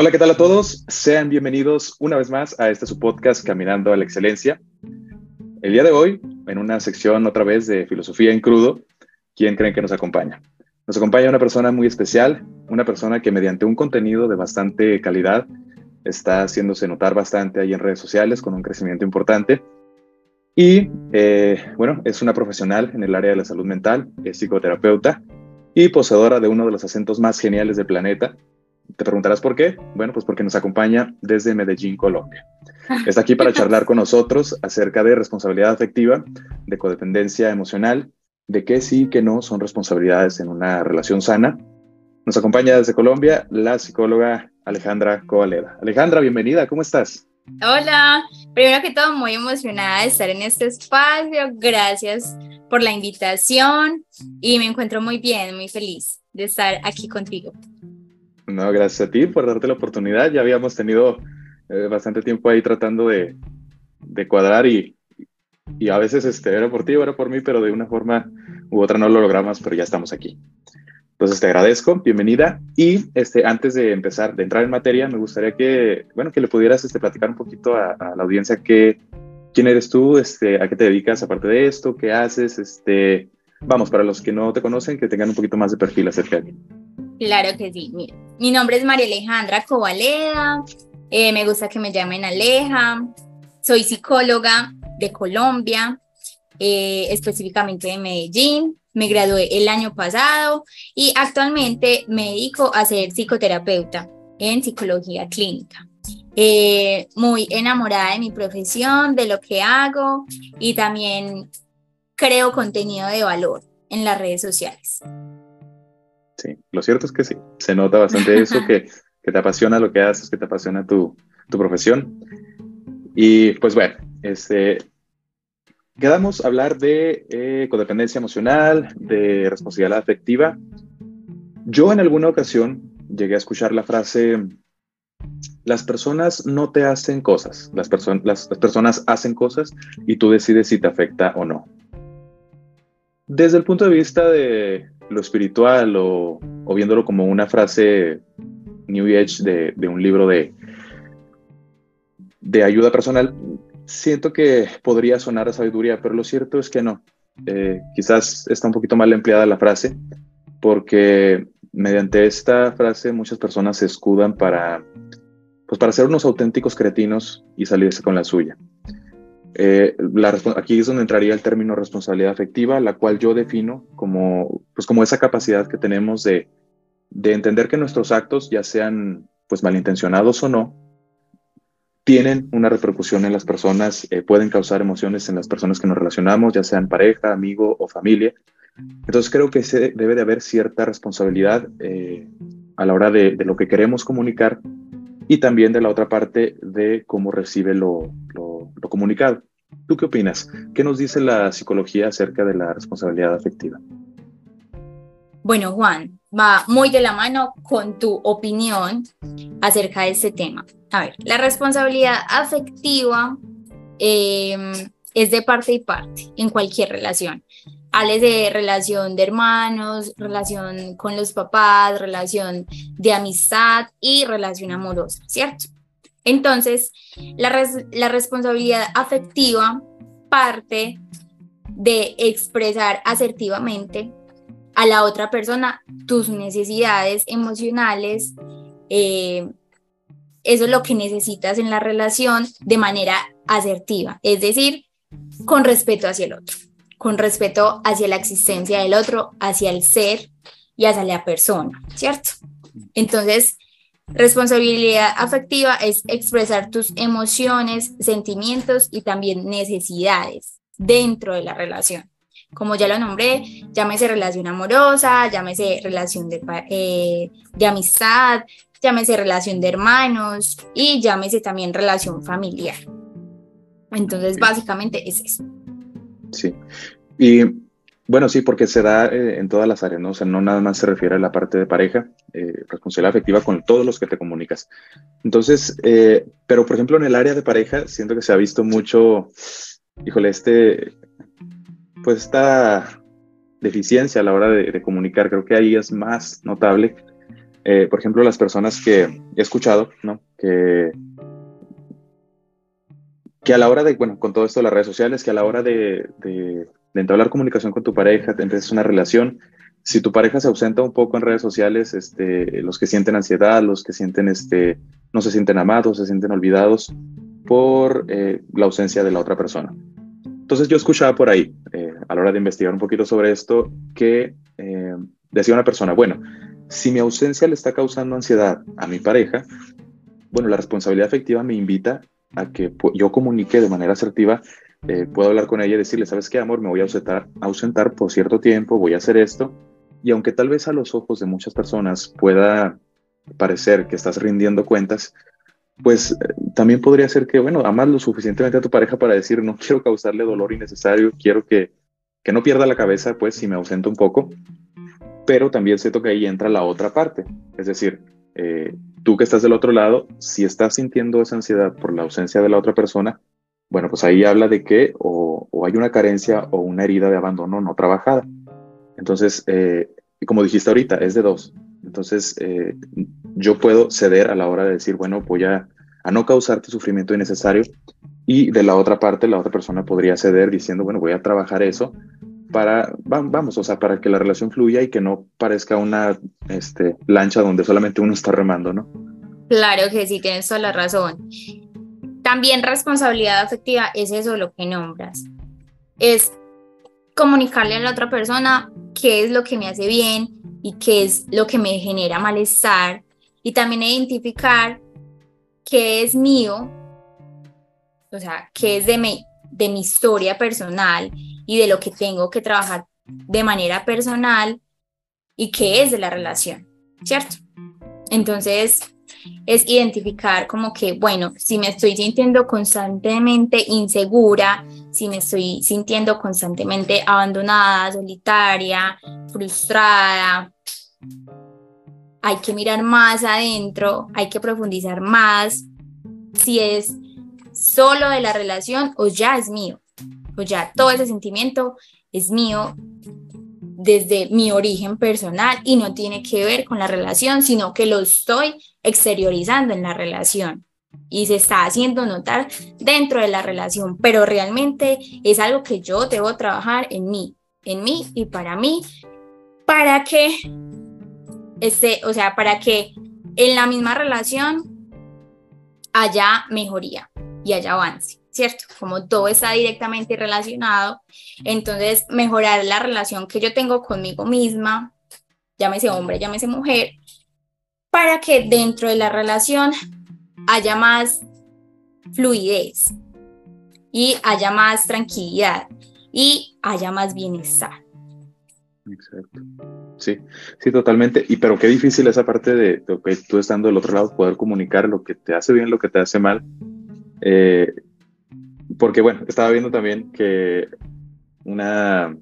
Hola, ¿qué tal a todos? Sean bienvenidos una vez más a este su podcast Caminando a la Excelencia. El día de hoy, en una sección otra vez de filosofía en crudo, ¿quién creen que nos acompaña? Nos acompaña una persona muy especial, una persona que mediante un contenido de bastante calidad está haciéndose notar bastante ahí en redes sociales con un crecimiento importante. Y eh, bueno, es una profesional en el área de la salud mental, es psicoterapeuta y poseedora de uno de los acentos más geniales del planeta. Te preguntarás por qué. Bueno, pues porque nos acompaña desde Medellín, Colombia. Está aquí para charlar con nosotros acerca de responsabilidad afectiva, de codependencia emocional, de qué sí y qué no son responsabilidades en una relación sana. Nos acompaña desde Colombia la psicóloga Alejandra Covaleda. Alejandra, bienvenida, ¿cómo estás? Hola, primero que todo muy emocionada de estar en este espacio, gracias por la invitación y me encuentro muy bien, muy feliz de estar aquí contigo. No, gracias a ti por darte la oportunidad, ya habíamos tenido eh, bastante tiempo ahí tratando de, de cuadrar y, y, a veces este, era por ti, era por mí, pero de una forma u otra no lo logramos, pero ya estamos aquí. Entonces te agradezco, bienvenida. Y este, antes de empezar, de entrar en materia, me gustaría que, bueno, que le pudieras este, platicar un poquito a, la audiencia que, quién eres tú, este, a qué te dedicas aparte de esto, qué haces, este, vamos, para los que no te conocen, que tengan un poquito más de perfil acerca de mí. Claro que sí. Mira, mi nombre es María Alejandra Covaleda, eh, me gusta que me llamen Aleja, soy psicóloga de Colombia, eh, específicamente de Medellín. Me gradué el año pasado y actualmente me dedico a ser psicoterapeuta en psicología clínica. Eh, muy enamorada de mi profesión, de lo que hago y también creo contenido de valor en las redes sociales. Sí, lo cierto es que sí, se nota bastante eso, que, que te apasiona lo que haces, que te apasiona tu, tu profesión. Y pues bueno, este, Quedamos a hablar de eh, codependencia emocional, de responsabilidad afectiva. Yo en alguna ocasión llegué a escuchar la frase, las personas no te hacen cosas, las, las, personas hacen cosas y tú decides si te afecta o no. Desde el punto de vista de lo espiritual o, viéndolo como una frase New Age de, un libro de, de ayuda personal, siento que podría sonar a sabiduría, pero lo cierto es que no. Eh, quizás está un poquito mal empleada la frase, porque mediante esta frase muchas personas se escudan para, pues para ser unos auténticos cretinos y salirse con la suya. Eh, aquí es donde entraría el término responsabilidad afectiva, la cual yo defino como, pues como esa capacidad que tenemos de, de entender que nuestros actos, ya sean pues malintencionados o no, tienen una repercusión en las personas, eh, pueden causar emociones en las personas que nos relacionamos, ya sean pareja, amigo o familia. Entonces creo que se debe de haber cierta responsabilidad eh, a la hora de, lo que queremos comunicar y también de la otra parte de cómo recibe lo, lo, lo comunicado. ¿Tú qué opinas? ¿Qué nos dice la psicología acerca de la responsabilidad afectiva? Bueno, Juan, va muy de la mano con tu opinión acerca de este tema. A ver, la responsabilidad afectiva em, es de parte y parte en cualquier relación. Hables de relación de hermanos, relación con los papás, relación de amistad y relación amorosa, ¿cierto? Entonces, la, la responsabilidad afectiva parte de expresar asertivamente a la otra persona tus necesidades emocionales, eh, eso es lo que necesitas en la relación de manera asertiva, es decir, con respeto hacia el otro, con respeto hacia la existencia del otro, hacia el ser y hacia la persona, ¿cierto? Entonces, responsabilidad afectiva es expresar tus emociones, sentimientos y también necesidades dentro de la relación. Como ya lo nombré, llámese relación amorosa, llámese relación de, eh, de amistad, llámese relación de hermanos y llámese también relación familiar. Entonces, básicamente es eso. Sí. Y bueno, sí, porque se da eh, en todas las áreas, ¿no? O sea, no nada más se refiere a la parte de pareja, eh, responsabilidad afectiva con todos los que te comunicas. Entonces, eh, pero por ejemplo, en el área de pareja, siento que se ha visto mucho, híjole, este, pues esta deficiencia a la hora de, comunicar, creo que ahí es más notable Eh, por ejemplo, las personas que he escuchado, ¿no? Que, que a la hora de, bueno, con todo esto de las redes sociales, que a la hora de, de, de entablar comunicación con tu pareja, empiezas una relación, si tu pareja se ausenta un poco en redes sociales, este, los que sienten ansiedad, los que sienten, este, no se sienten amados, se sienten olvidados por eh, la ausencia de la otra persona. Entonces yo escuchaba por ahí, eh, a la hora de investigar un poquito sobre esto, que eh, decía una persona, bueno, si mi ausencia le está causando ansiedad a mi pareja, bueno, la responsabilidad afectiva me invita a que yo comunique de manera asertiva, puedo hablar con ella y decirle, ¿sabes qué, amor? Me voy a ausentar, ausentar por cierto tiempo, voy a hacer esto, y aunque tal vez a los ojos de muchas personas pueda parecer que estás rindiendo cuentas, pues eh, también podría ser que, bueno, amas lo suficientemente a tu pareja para decir, no quiero causarle dolor innecesario, quiero que, que no pierda la cabeza, pues si me ausento un poco, pero también siento que ahí entra la otra parte, es decir, eh, tú que estás del otro lado, si estás sintiendo esa ansiedad por la ausencia de la otra persona, bueno, pues ahí habla de que o, o hay una carencia o una herida de abandono no trabajada. Entonces, eh, como dijiste ahorita, es de dos. Entonces, eh, yo puedo ceder a la hora de decir, bueno, voy a, no causarte sufrimiento innecesario. Y de la otra parte, la otra persona podría ceder diciendo, bueno, voy a trabajar eso para, vamos, o sea, para que la relación fluya y que no parezca una este, lancha donde solamente uno está remando, ¿no? Claro que sí, tienes toda la razón. También responsabilidad afectiva es eso lo que nombras. Es comunicarle a la otra persona qué es lo que me hace bien, y qué es lo que me genera malestar y también identificar qué es mío, o sea, qué es de mi, de mi historia personal y de lo que tengo que trabajar de manera personal y qué es de la relación, ¿cierto? Entonces, es identificar como que, bueno, si me estoy sintiendo constantemente insegura, si me estoy sintiendo constantemente abandonada, solitaria, frustrada, hay que mirar más adentro, hay que profundizar más si es solo de la relación o ya es mío, o ya todo ese sentimiento es mío desde mi origen personal y no tiene que ver con la relación, sino que lo estoy exteriorizando en la relación y se está haciendo notar dentro de la relación, pero realmente es algo que yo debo trabajar en mí, en mí y para mí, para que este, o sea, para que en la misma relación haya mejoría y haya avance. ¿Cierto? Como todo está directamente relacionado, entonces mejorar la relación que yo tengo conmigo misma, llámese hombre, llámese mujer, para que dentro de la relación haya más fluidez y haya más tranquilidad y haya más bienestar. Exacto. Sí, sí, totalmente. Y pero qué difícil esa parte de, que tú estando del otro lado poder comunicar lo que te hace bien, lo que te hace mal. Eh, porque bueno, estaba viendo también que una,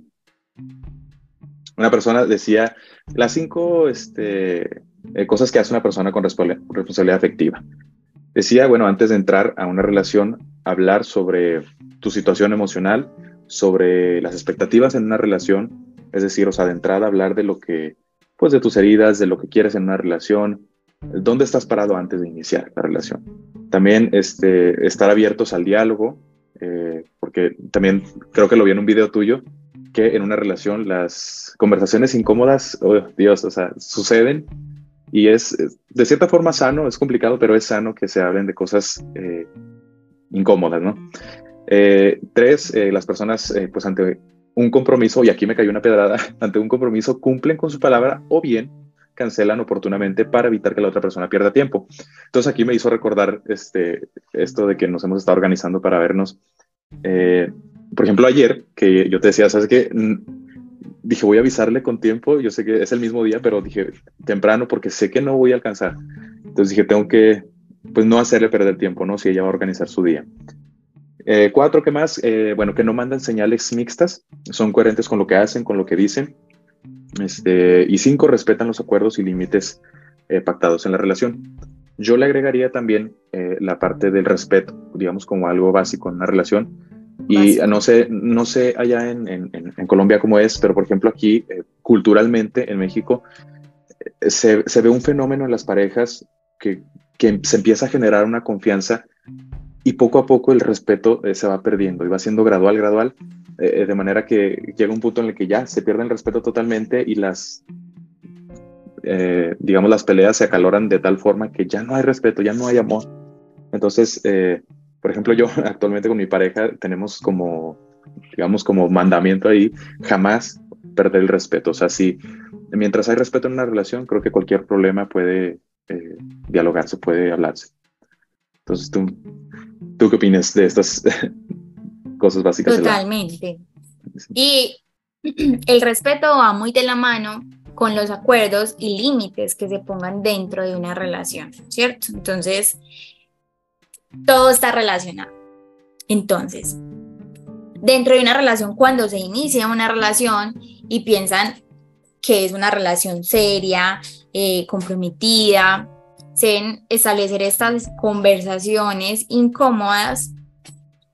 una persona decía las cinco este, eh, cosas que hace una persona con responsabilidad afectiva. Decía, bueno, antes de entrar a una relación, hablar sobre tu situación emocional, sobre las expectativas en una relación, es decir, o sea, de entrada hablar de lo que, pues de tus heridas, de lo que quieres en una relación, dónde estás parado antes de iniciar la relación. También este, estar abiertos al diálogo, eh, porque también creo que lo vi en un video tuyo, que en una relación las conversaciones incómodas, oh Dios, o sea, suceden y es de cierta forma sano, es complicado, pero es sano que se hablen de cosas eh, incómodas, ¿no? Eh, tres, las personas, pues ante un compromiso, y aquí me cayó una pedrada, ante un compromiso cumplen con su palabra o bien cancelan oportunamente para evitar que la otra persona pierda tiempo. Entonces aquí me hizo recordar este, esto de que nos hemos estado organizando para vernos. Eh, por ejemplo, ayer, que yo te decía, ¿sabes qué? Dije, voy a avisarle con tiempo, yo sé que es el mismo día, pero dije temprano porque sé que no voy a alcanzar. Entonces dije, tengo que, pues no hacerle perder tiempo, ¿no? Si ella va a organizar su día. Eh, cuatro, ¿qué más? Eh, bueno, que no mandan señales mixtas, son coherentes con lo que hacen, con lo que dicen. Este, y cinco, respetan los acuerdos y límites eh, pactados en la relación. Yo le agregaría también eh, la parte del respeto, digamos, como algo básico en una relación. Y no sé, no sé allá en, en, Colombia cómo es, pero por ejemplo aquí, eh, culturalmente en México, se, se, ve un fenómeno en las parejas que, que, se empieza a generar una confianza y poco a poco el respeto se va perdiendo y va siendo gradual, gradual, eh, de manera que llega un punto en el que ya se pierde el respeto totalmente y las, eh, digamos, las peleas se acaloran de tal forma que ya no hay respeto, ya no hay amor. Entonces, por ejemplo, yo actualmente con mi pareja tenemos como, digamos, como mandamiento ahí, jamás perder el respeto. O sea, si mientras hay respeto en una relación, creo que cualquier problema puede eh, dialogarse, puede hablarse. Entonces, ¿tú, ¿tú qué opinas de estas cosas básicas? Totalmente. Y el respeto va muy de la mano con los acuerdos y límites que se pongan dentro de una relación, ¿cierto? Entonces, todo está relacionado. Entonces, dentro de una relación, cuando se inicia una relación y piensan que es una relación seria, eh, comprometida, se establecer estas conversaciones incómodas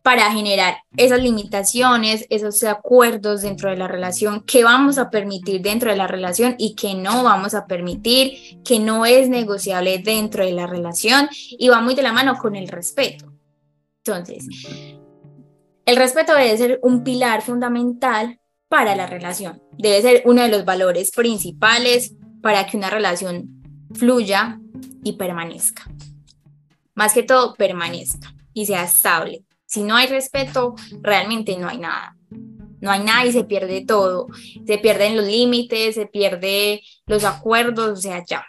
para generar esas limitaciones, esos acuerdos dentro de la relación, que vamos a permitir dentro de la relación y que no vamos a permitir, que no es negociable dentro de la relación y va muy de la mano con el respeto. Entonces, el respeto debe ser un pilar fundamental para la relación, debe ser uno de los valores principales para que una relación fluya y permanezca. Más que todo, permanezca y sea estable si no hay respeto, realmente no hay nada. No hay nada y se pierde todo. Se pierden los límites, se pierde los acuerdos, o sea, ya.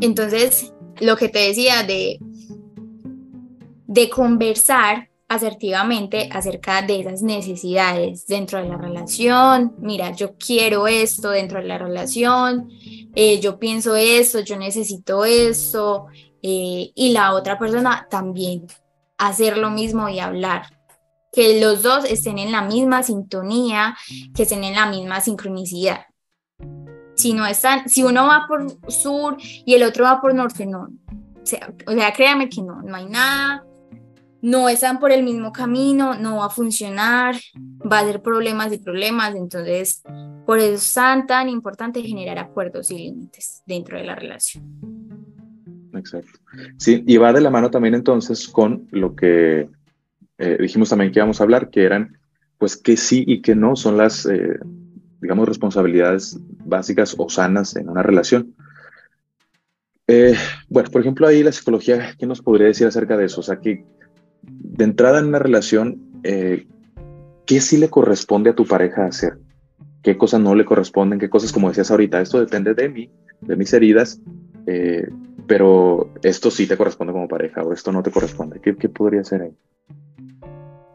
Entonces, lo que te decía de, de conversar asertivamente acerca de esas necesidades dentro de la relación. Mira, yo quiero esto dentro de la relación, eh, yo pienso esto, yo necesito esto, eh, y la otra persona también hacer lo mismo y hablar. Que los dos estén en la misma sintonía, que estén en la misma sincronicidad. Si no están, si uno va por sur y el otro va por norte, no. O sea, o créame que no, no hay nada, no están por el mismo camino, no va a funcionar, va a haber problemas y problemas. Entonces, por eso es tan, tan importante generar acuerdos y límites dentro de la relación. Exacto. Sí, y va de la mano también entonces con lo que eh, dijimos también que íbamos a hablar, que eran, pues, que sí y que no son las, eh, digamos, responsabilidades básicas o sanas en una relación. Eh, bueno, por ejemplo, ahí la psicología, ¿qué nos podría decir acerca de eso? O sea, que de entrada en una relación, ¿qué sí le corresponde a tu pareja hacer? ¿Qué cosas no le corresponden? ¿Qué cosas, como decías ahorita, esto depende de mí, de mis heridas? Pero esto sí te corresponde como pareja o esto no te corresponde. ¿Qué, podría ser ahí?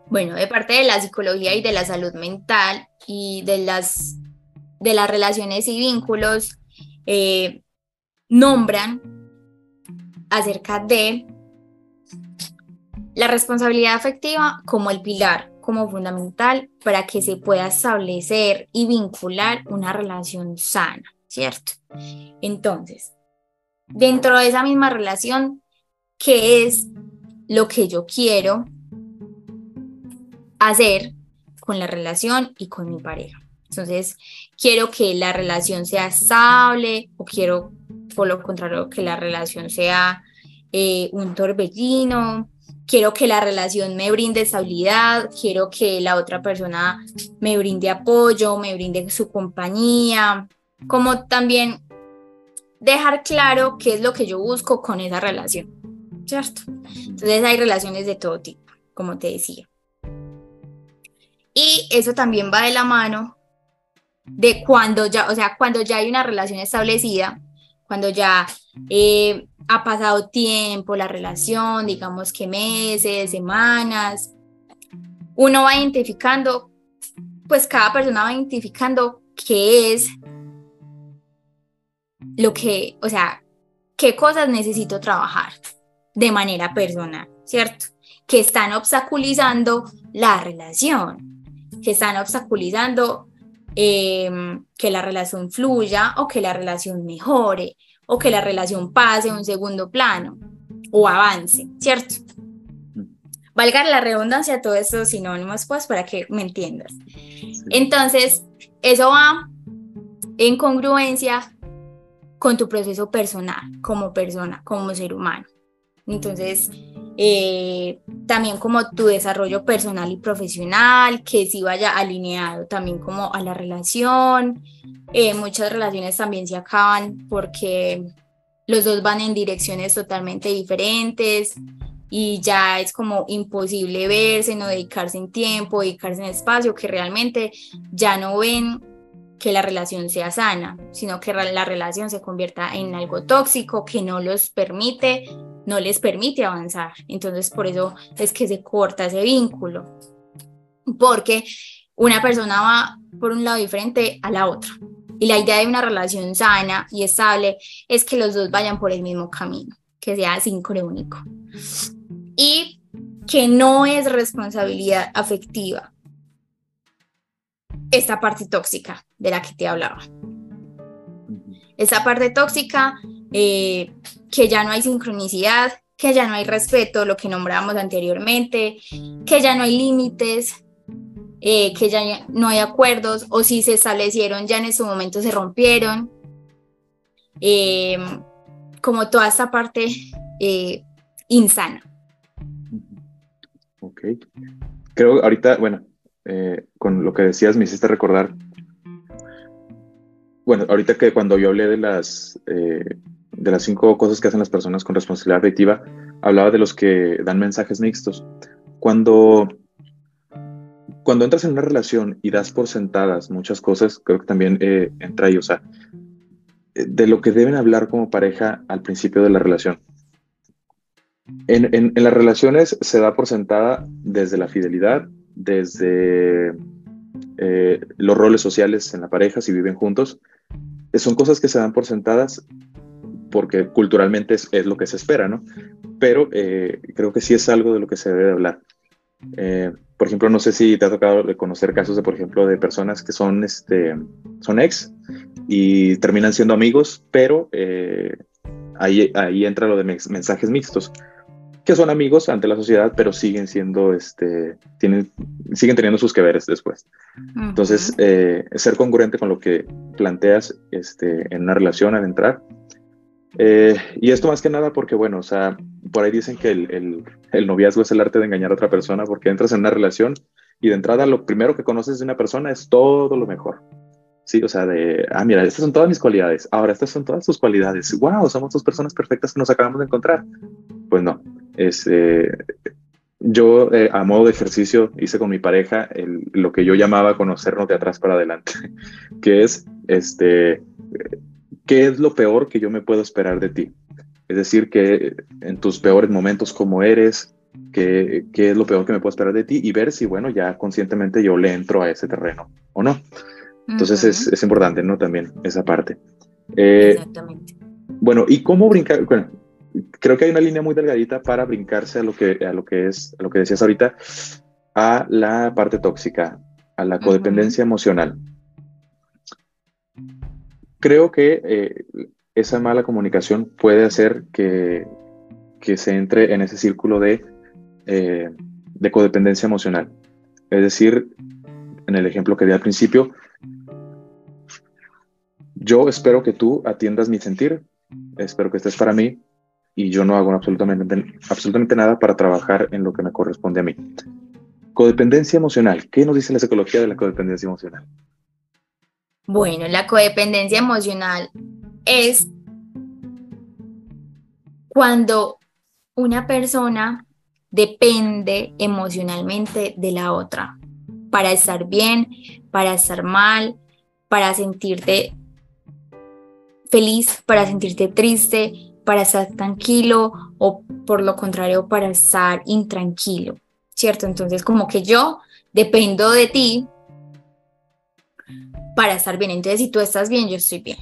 Bueno, de parte de la psicología y de la salud mental y de las, de las relaciones y vínculos, eh, nombran acerca de la responsabilidad afectiva como el pilar, como fundamental para que se pueda establecer y vincular una relación sana, ¿cierto? Entonces, dentro de esa misma relación, qué es lo que yo quiero hacer con la relación y con mi pareja. Entonces, quiero que la relación sea estable o quiero, por lo contrario, que la relación sea eh, un torbellino. Quiero que la relación me brinde estabilidad, quiero que la otra persona me brinde apoyo, me brinde su compañía, como también dejar claro qué es lo que yo busco con esa relación, ¿cierto? Entonces hay relaciones de todo tipo, como te decía. Y eso también va de la mano de cuando ya, o sea, cuando ya hay una relación establecida, cuando ya eh, ha pasado tiempo la relación, digamos que meses, semanas, uno va identificando, pues cada persona va identificando qué es lo que, o sea, qué cosas necesito trabajar de manera personal, ¿cierto? Que están obstaculizando la relación, que están obstaculizando em, que la relación fluya o que la relación mejore o que la relación pase a un segundo plano o avance, ¿cierto? Valga la redundancia, todos estos sinónimos, pues, para que me entiendas. Entonces, eso va en congruencia con tu proceso personal, como persona, como ser humano. Entonces, eh, también como tu desarrollo personal y profesional, que sí vaya alineado también como a la relación. Eh, muchas relaciones también se acaban porque los dos van en direcciones totalmente diferentes y ya es como imposible verse, no dedicarse en tiempo, dedicarse en espacio, que realmente ya no ven que la relación sea sana, sino que la relación se convierta en algo tóxico que no los permite, no les permite avanzar. Entonces, por eso es que se corta ese vínculo, porque una persona va por un lado diferente a la otra. Y la idea de una relación sana y estable es que los dos vayan por el mismo camino, que sea sincrónico. Y que no es responsabilidad afectiva esta parte tóxica de la que te hablaba. Esa parte tóxica, eh, que ya no hay sincronicidad, que ya no hay respeto, lo que nombrábamos anteriormente, que ya no hay límites, eh, que ya no hay acuerdos, o si se establecieron, ya en ese momento se rompieron. Eh, como toda esta parte insana. Ok. Creo ahorita, bueno, eh, con lo que decías me hiciste recordar, bueno, ahorita que cuando yo hablé de las, eh, de las cinco cosas que hacen las personas con responsabilidad afectiva, hablaba de los que dan mensajes mixtos. Cuando, cuando entras en una relación y das por sentadas muchas cosas, creo que también eh, entra ahí, o sea, de lo que deben hablar como pareja al principio de la relación. En, en, en, las relaciones se da por sentada desde la fidelidad, desde eh, los roles sociales en la pareja, si viven juntos, eh, son cosas que se dan por sentadas porque culturalmente es, lo que se espera, ¿no? Pero eh, creo que sí es algo de lo que se debe hablar. por ejemplo, no sé si te ha tocado conocer casos de, por ejemplo, de personas que son, este, son ex y terminan siendo amigos, pero ahí, ahí entra lo de mensajes mixtos que son amigos ante la sociedad, pero siguen siendo, este, tienen, siguen teniendo sus que veres después. Entonces, eh, ser congruente con lo que planteas este, en una relación al entrar. Eh, y esto más que nada porque, bueno, o sea, por ahí dicen que el, el, el, noviazgo es el arte de engañar a otra persona porque entras en una relación y de entrada lo primero que conoces de una persona es todo lo mejor. Sí, o sea, de, ah, mira, estas son todas mis cualidades. Ahora, estas son todas tus cualidades. Wow, somos dos personas perfectas que nos acabamos de encontrar. Pues no, este, yo eh, a modo de ejercicio hice con mi pareja lo que yo llamaba conocernos de atrás para adelante, que es, este, ¿qué es lo peor que yo me puedo esperar de ti? Es decir, que en tus peores momentos, ¿cómo eres? ¿Qué, ¿Qué es lo peor que me puedo esperar de ti? Y ver si, bueno, ya conscientemente yo le entro a ese terreno o no. Entonces es, es, importante, ¿no? También esa parte. Eh, Exactamente. Bueno, ¿y cómo brincar? Bueno, creo que hay una línea muy delgadita para brincarse a lo que, a lo que es, a lo que decías ahorita, a la parte tóxica, a la codependencia emocional. Creo que eh, esa mala comunicación puede hacer que, que, se entre en ese círculo de, eh, de codependencia emocional. Es decir, en el ejemplo que di al principio, yo espero que tú atiendas mi sentir, espero que estés para mí, y yo no hago absolutamente, absolutamente nada para trabajar en lo que me corresponde a mí. Codependencia emocional. ¿Qué nos dice la psicología de la codependencia emocional? Bueno, la codependencia emocional es cuando una persona depende emocionalmente de la otra para estar bien, para estar mal, para sentirte feliz, para sentirte triste, para estar tranquilo o por lo contrario para estar intranquilo, ¿cierto? Entonces como que yo dependo de ti para estar bien. Entonces si tú estás bien, yo estoy bien.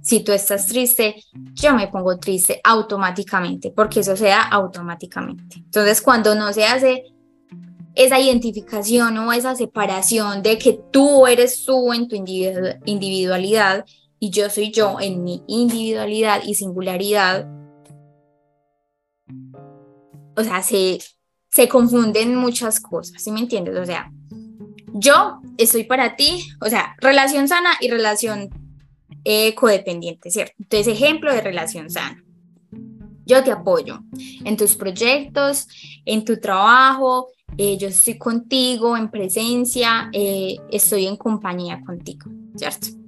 Si tú estás triste, yo me pongo triste automáticamente, porque eso se da automáticamente. Entonces cuando no se hace esa identificación o esa separación de que tú eres tú en tu individualidad y yo soy yo en mi individualidad y singularidad, o sea, se, se confunden muchas cosas, ¿sí me entiendes? O sea, yo estoy para ti, o sea, relación sana y relación eh, codependiente, ¿cierto? Entonces, ejemplo de relación sana. Yo te apoyo en tus proyectos, en tu trabajo, eh, yo estoy contigo en presencia, eh, estoy en compañía contigo, ¿cierto?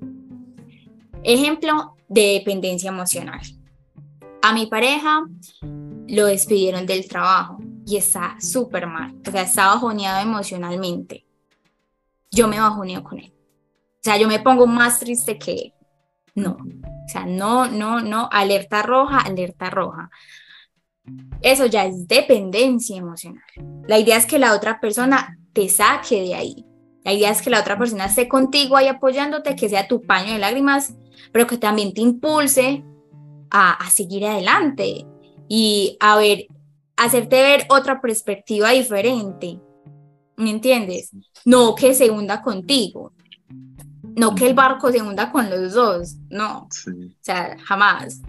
Ejemplo de dependencia emocional. A mi pareja lo despidieron del trabajo y está súper mal, o sea, está bajoneado emocionalmente. Yo me bajoneo con él. O sea, yo me pongo más triste que él. No, o sea, no, no, no, alerta roja, alerta roja. Eso ya es dependencia emocional. La idea es que la otra persona te saque de ahí. La idea es que la otra persona esté contigo ahí apoyándote, que sea tu paño de lágrimas, pero que también te impulse a, a seguir adelante y a ver, hacerte ver otra perspectiva diferente. ¿Me entiendes? No que se hunda contigo, no que el barco se hunda con los dos, no. O sea, jamás.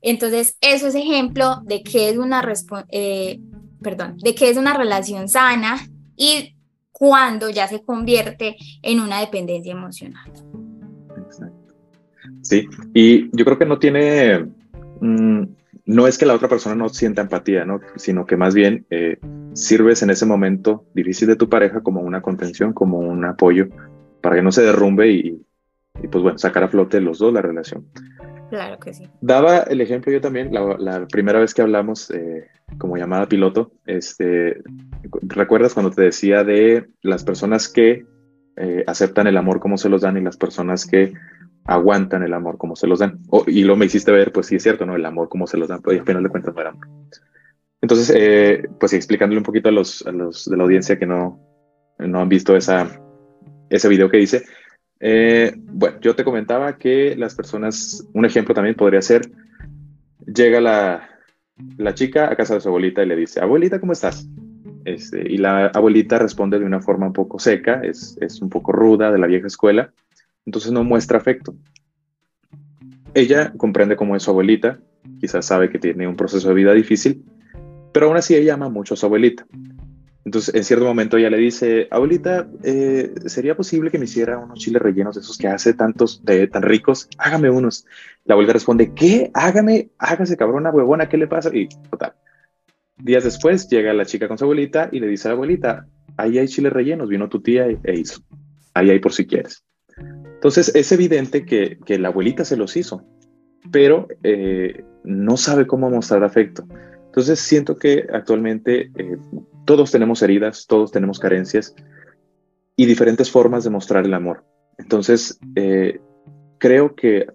Entonces, eso es ejemplo de que es una eh, perdón, de que es una relación sana y cuando ya se convierte en una dependencia emocional. Sí, y yo creo que no tiene, mm, no es que la otra persona no sienta empatía, ¿no? sino que más bien eh, sirves en ese momento difícil de tu pareja como una contención, como un apoyo para que no se derrumbe y, y pues bueno, sacar a flote los dos la relación. Claro que sí. Daba el ejemplo yo también, la, primera vez que hablamos eh, como llamada piloto, este, ¿recuerdas cuando te decía de las personas que eh, aceptan el amor como se los dan y las personas que aguantan el amor como se los dan? y lo me hiciste ver, pues sí es cierto, ¿no? El amor como se los dan, pues al final de cuentas no amor. Entonces, eh, pues explicándole un poquito a los, a los de la audiencia que no, no han visto esa, ese video que dice, eh, bueno, yo te comentaba que las personas, un ejemplo también podría ser, llega la, la chica a casa de su abuelita y le dice, abuelita, ¿cómo estás? Este, y la abuelita responde de una forma un poco seca, es, es un poco ruda, de la vieja escuela, entonces no muestra afecto. Ella comprende cómo es su abuelita, quizás sabe que tiene un proceso de vida difícil, pero aún así ella ama mucho a su abuelita. Entonces, en cierto momento ella le dice, abuelita, eh, ¿sería posible que me hiciera unos chiles rellenos de esos que hace tantos, de, tan ricos? Hágame unos. La abuelita responde, ¿qué? Hágame, hágase cabrona, huevona, ¿qué le pasa? Y total. Días después llega la chica con su abuelita y le dice a la abuelita, ahí hay chiles rellenos, vino tu tía e hizo. Ahí hay por si quieres. Entonces, es evidente que, que la abuelita se los hizo, pero eh, no sabe cómo mostrar afecto. Entonces, siento que actualmente... Eh, todos tenemos heridas, todos tenemos carencias y diferentes formas de mostrar el amor. Entonces, eh, creo que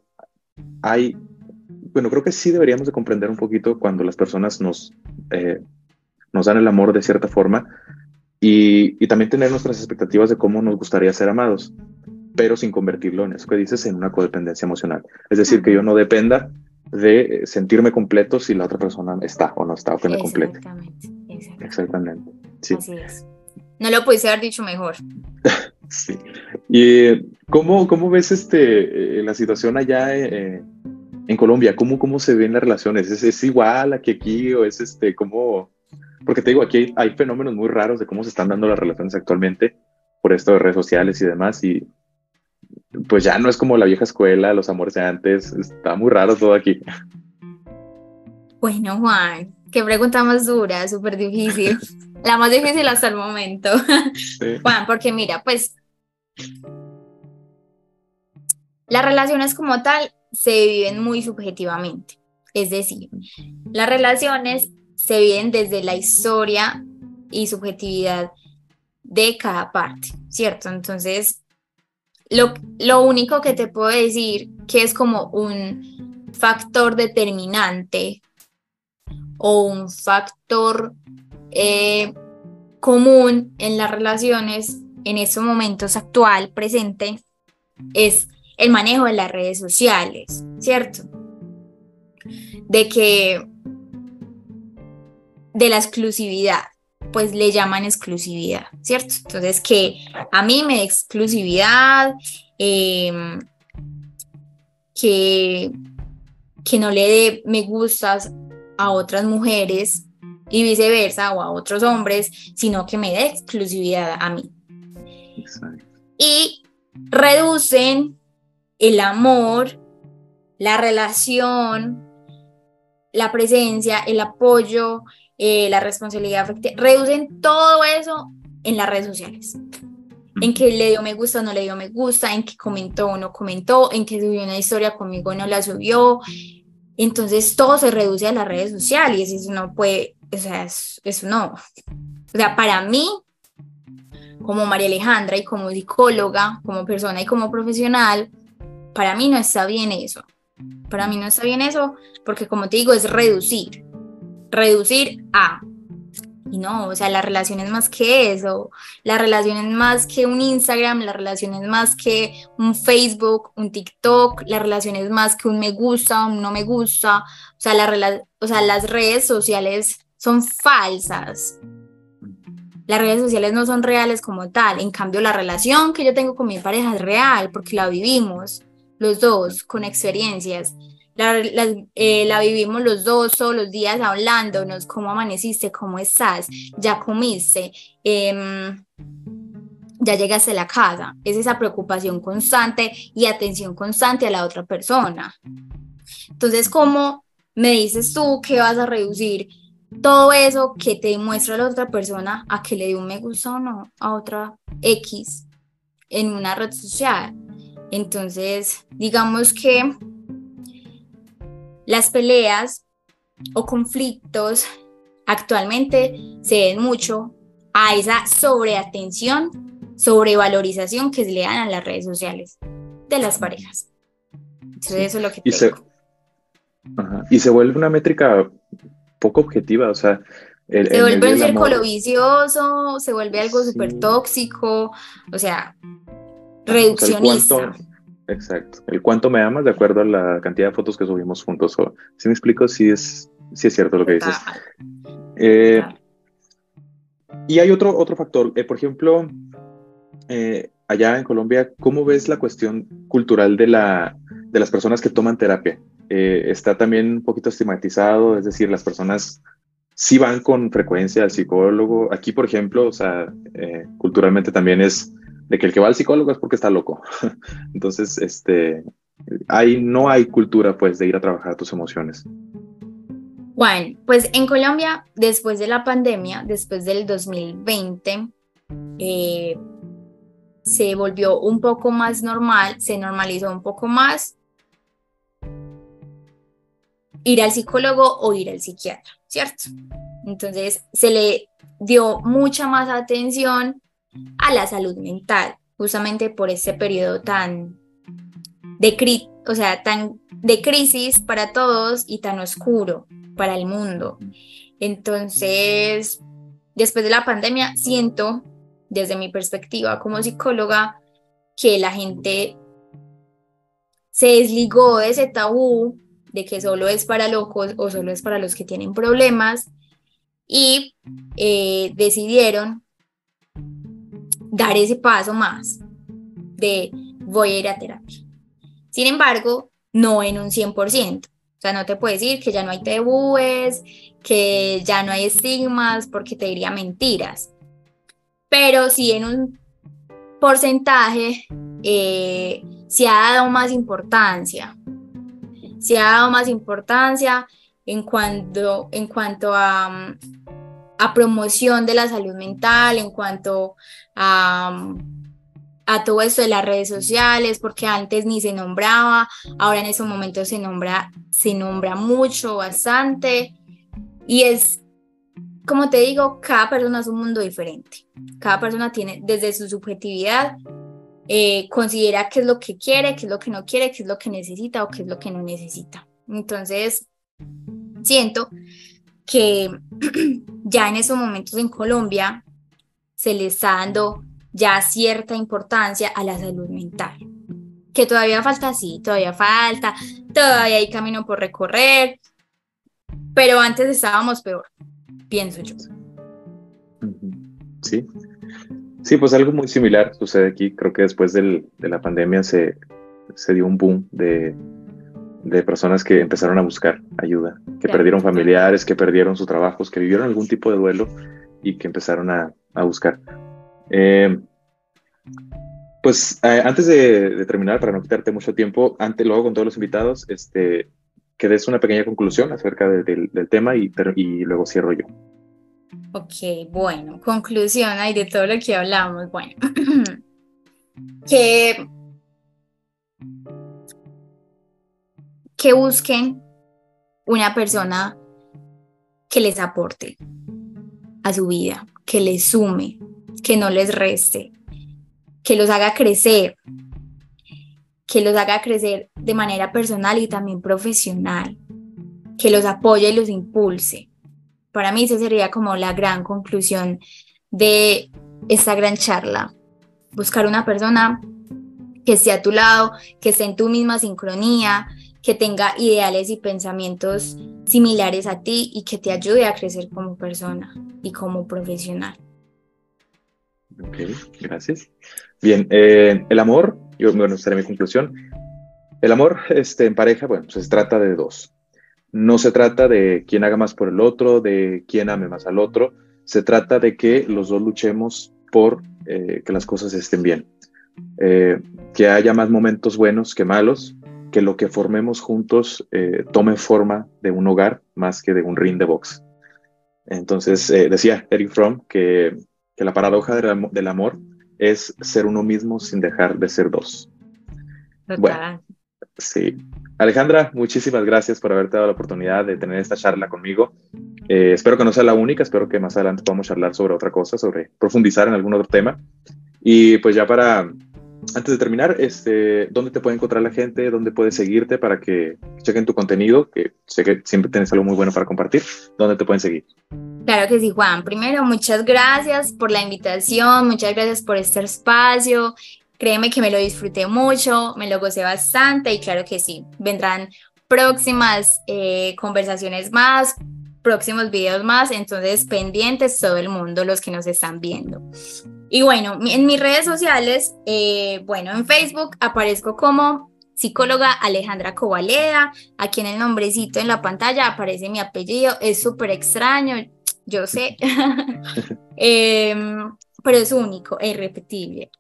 hay, bueno, creo que sí deberíamos de comprender un poquito cuando las personas nos, nos dan el amor de cierta forma y, también tener nuestras expectativas de cómo nos gustaría ser amados, pero sin convertirlo en eso que dices, en una codependencia emocional. Es decir, que yo no dependa de sentirme completo si la otra persona está o no está o que me complete. Exactamente. Sí. Así es. No lo pudiste haber dicho mejor. sí. ¿Y cómo, cómo ves este, eh, la situación allá eh, en Colombia? ¿Cómo, ¿Cómo se ven las relaciones? ¿Es, ¿Es, igual aquí aquí o es este, cómo? Porque te digo, aquí hay, fenómenos muy raros de cómo se están dando las relaciones actualmente por esto de redes sociales y demás. Y pues ya no es como la vieja escuela, los amores de antes. Está muy raro todo aquí. Bueno, Juan, Qué pregunta más dura, súper difícil. La más difícil hasta el momento. Juan, porque mira, pues las relaciones como tal se viven muy subjetivamente. Es decir, las relaciones se viven desde la historia y subjetividad de cada parte, ¿cierto? Entonces, lo, lo único que te puedo decir que es como un factor determinante o un factor eh, común en las relaciones en estos momentos actual, presente, es el manejo de las redes sociales, ¿cierto? De que de la exclusividad, pues le llaman exclusividad, ¿cierto? Entonces que a mí me da exclusividad, em, que, que no le dé me gustas a otras mujeres y viceversa o a otros hombres, sino que me dé exclusividad a mí. Y reducen el amor, la relación, la presencia, el apoyo, eh, la responsabilidad afectiva, reducen todo eso en las redes sociales. En que le dio me gusta o no le dio me gusta, en que comentó o no comentó, en que subió una historia conmigo o no la subió. Entonces todo se reduce a las redes sociales y eso no puede, o sea, eso no. O sea, para mí, como María Alejandra y como psicóloga, como persona y como profesional, para mí no está bien eso. Para mí no está bien eso porque como te digo, es reducir. Reducir a. Y no, o sea, la relación es más que eso. La relación es más que un Instagram, la relación es más que un Facebook, un TikTok, la relación es más que un me gusta, un no me gusta. O sea, o sea las redes sociales son falsas. Las redes sociales no son reales como tal. En cambio, la relación que yo tengo con mi pareja es real porque la vivimos los dos con experiencias. Eh, la, vivimos los dos todos los días hablándonos, cómo amaneciste, cómo estás, ya comiste, em, ya llegaste a la casa. Es esa preocupación constante y atención constante a la otra persona. Entonces, ¿cómo me dices tú que vas a reducir todo eso que te muestra la otra persona a que le dé un me gusta o no a otra X en una red social? Entonces, digamos que las peleas o conflictos actualmente se ven mucho a esa sobreatención, sobrevalorización que se le dan a las redes sociales de las parejas. Entonces, eso es lo que y se, y se vuelve una métrica poco objetiva, o sea, se vuelve un círculo vicioso, se vuelve algo súper tóxico, o sea, reduccionista. Exacto. El cuánto me amas de acuerdo a la cantidad de fotos que subimos juntos. si me explico, si es, si es cierto lo que dices. Eh, y hay otro, otro factor. Eh, por ejemplo, eh, allá en Colombia, ¿cómo ves la cuestión cultural de, la, de las personas que toman terapia? está también un poquito estigmatizado, es decir, las personas sí van con frecuencia al psicólogo. Aquí, por ejemplo, o sea, culturalmente también es de que el que va al psicólogo es porque está loco. Entonces, este, ahí no hay cultura pues de ir a trabajar tus emociones. Bueno, pues en Colombia, después de la pandemia, después del 2020, eh, se volvió un poco más normal, se normalizó un poco más ir al psicólogo o ir al psiquiatra, ¿cierto? Entonces se le dio mucha más atención a la salud mental, justamente por ese periodo tan de, o sea, tan de crisis para todos y tan oscuro para el mundo. Entonces, después de la pandemia, siento, desde mi perspectiva como psicóloga, que la gente se desligó de ese tabú de que solo es para locos o solo es para los que tienen problemas y eh, decidieron dar ese paso más de voy a ir a terapia. Sin embargo, no en un 100%. O sea, no te puedo decir que ya no hay tabúes, que ya no hay estigmas, porque te diría mentiras. Pero sí en un porcentaje eh, se ha dado más importancia. Se ha dado más importancia en cuanto, en cuanto a, a promoción de la salud mental, en cuanto a, todo esto de las redes sociales, porque antes ni se nombraba, ahora en esos momentos se nombra, se nombra mucho, bastante, y es, como te digo, cada persona es un mundo diferente, cada persona tiene desde su subjetividad, eh, considera qué es lo que quiere, qué es lo que no quiere, qué es lo que necesita o qué es lo que no necesita. Entonces, siento que ya en esos momentos en Colombia se le está dando ya cierta importancia a la salud mental. Que todavía falta, sí, todavía falta, todavía hay camino por recorrer, pero antes estábamos peor, pienso yo. Sí, sí, pues algo muy similar sucede aquí. Creo que después de la pandemia se, se dio un boom de, de personas que empezaron a buscar ayuda, que perdieron familiares, que perdieron sus trabajos, que vivieron algún tipo de duelo y que empezaron a, a buscar. Eh, Pues eh, antes de, terminar, para no quitarte mucho tiempo, antes, luego con todos los invitados, este, que des una pequeña conclusión acerca del tema y, luego cierro yo. Ok, bueno, conclusión hay de todo lo que hablamos. Bueno, que, que busquen una persona que les aporte a su vida, que les sume, que no les reste, que los haga crecer, que los haga crecer de manera personal y también profesional, que los apoye y los impulse. Para mí esa sería como la gran conclusión de esta gran charla. Buscar una persona que esté a tu lado, que esté en tu misma sincronía, que tenga ideales y pensamientos similares a ti y que te ayude a crecer como persona y como profesional. Ok, gracias. Bien, eh, el amor, yo, bueno, será mi conclusión. El amor este, en pareja, bueno, pues se trata de dos. No se trata de quién haga más por el otro, de quién ame más al otro. Se trata de que los dos luchemos por eh, que las cosas estén bien. Eh, que haya más momentos buenos que malos, que lo que formemos juntos eh, tome forma de un hogar más que de un ring de box. Entonces, eh, decía Eric Fromm que, que la paradoja del, amor es ser uno mismo sin dejar de ser dos. Bueno, sí. Alejandra, muchísimas gracias por haberte dado la oportunidad de tener esta charla conmigo. Eh, espero que no sea la única, espero que más adelante podamos charlar sobre otra cosa, sobre profundizar en algún otro tema. Y pues ya para, antes de terminar, este, ¿dónde te puede encontrar la gente? ¿Dónde puede seguirte para que chequen tu contenido? Que sé que siempre tienes algo muy bueno para compartir. ¿Dónde te pueden seguir? Claro que sí, Juan. Primero, muchas gracias por la invitación, muchas gracias por este espacio. Créeme que me lo disfruté mucho, me lo gocé bastante y claro que sí, vendrán próximas eh, conversaciones más, próximos videos más, entonces pendientes todo el mundo, los que nos están viendo. Y bueno, en mis redes sociales, eh, bueno, en Facebook aparezco como psicóloga Alejandra Covaleda, aquí en el nombrecito en la pantalla aparece mi apellido, es súper extraño, yo sé, em, pero es único, es irrepetible.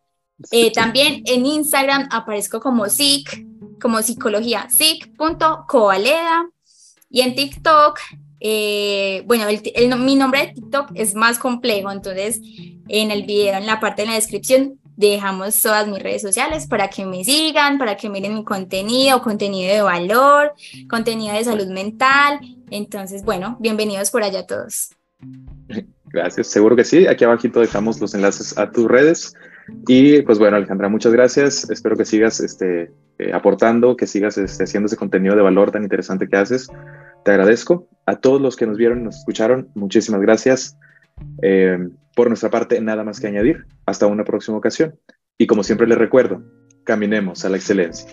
Eh, también en Instagram aparezco como psic, como psicología psic.covaleda y en TikTok, eh, bueno, mi nombre de TikTok es más complejo, entonces en el video, en la parte de la descripción, dejamos todas mis redes sociales para que me sigan, para que miren mi contenido, contenido de valor, contenido de salud mental. Entonces, bueno, bienvenidos por allá todos. Gracias, seguro que sí. Aquí abajito dejamos los enlaces a tus redes. Y pues bueno, Alejandra, muchas gracias. Espero que sigas este, eh, aportando, que sigas este, haciendo ese contenido de valor tan interesante que haces. Te agradezco. A todos los que nos vieron y nos escucharon, muchísimas gracias. Eh, por nuestra parte, nada más que añadir. Hasta una próxima ocasión. Y como siempre les recuerdo, caminemos a la excelencia.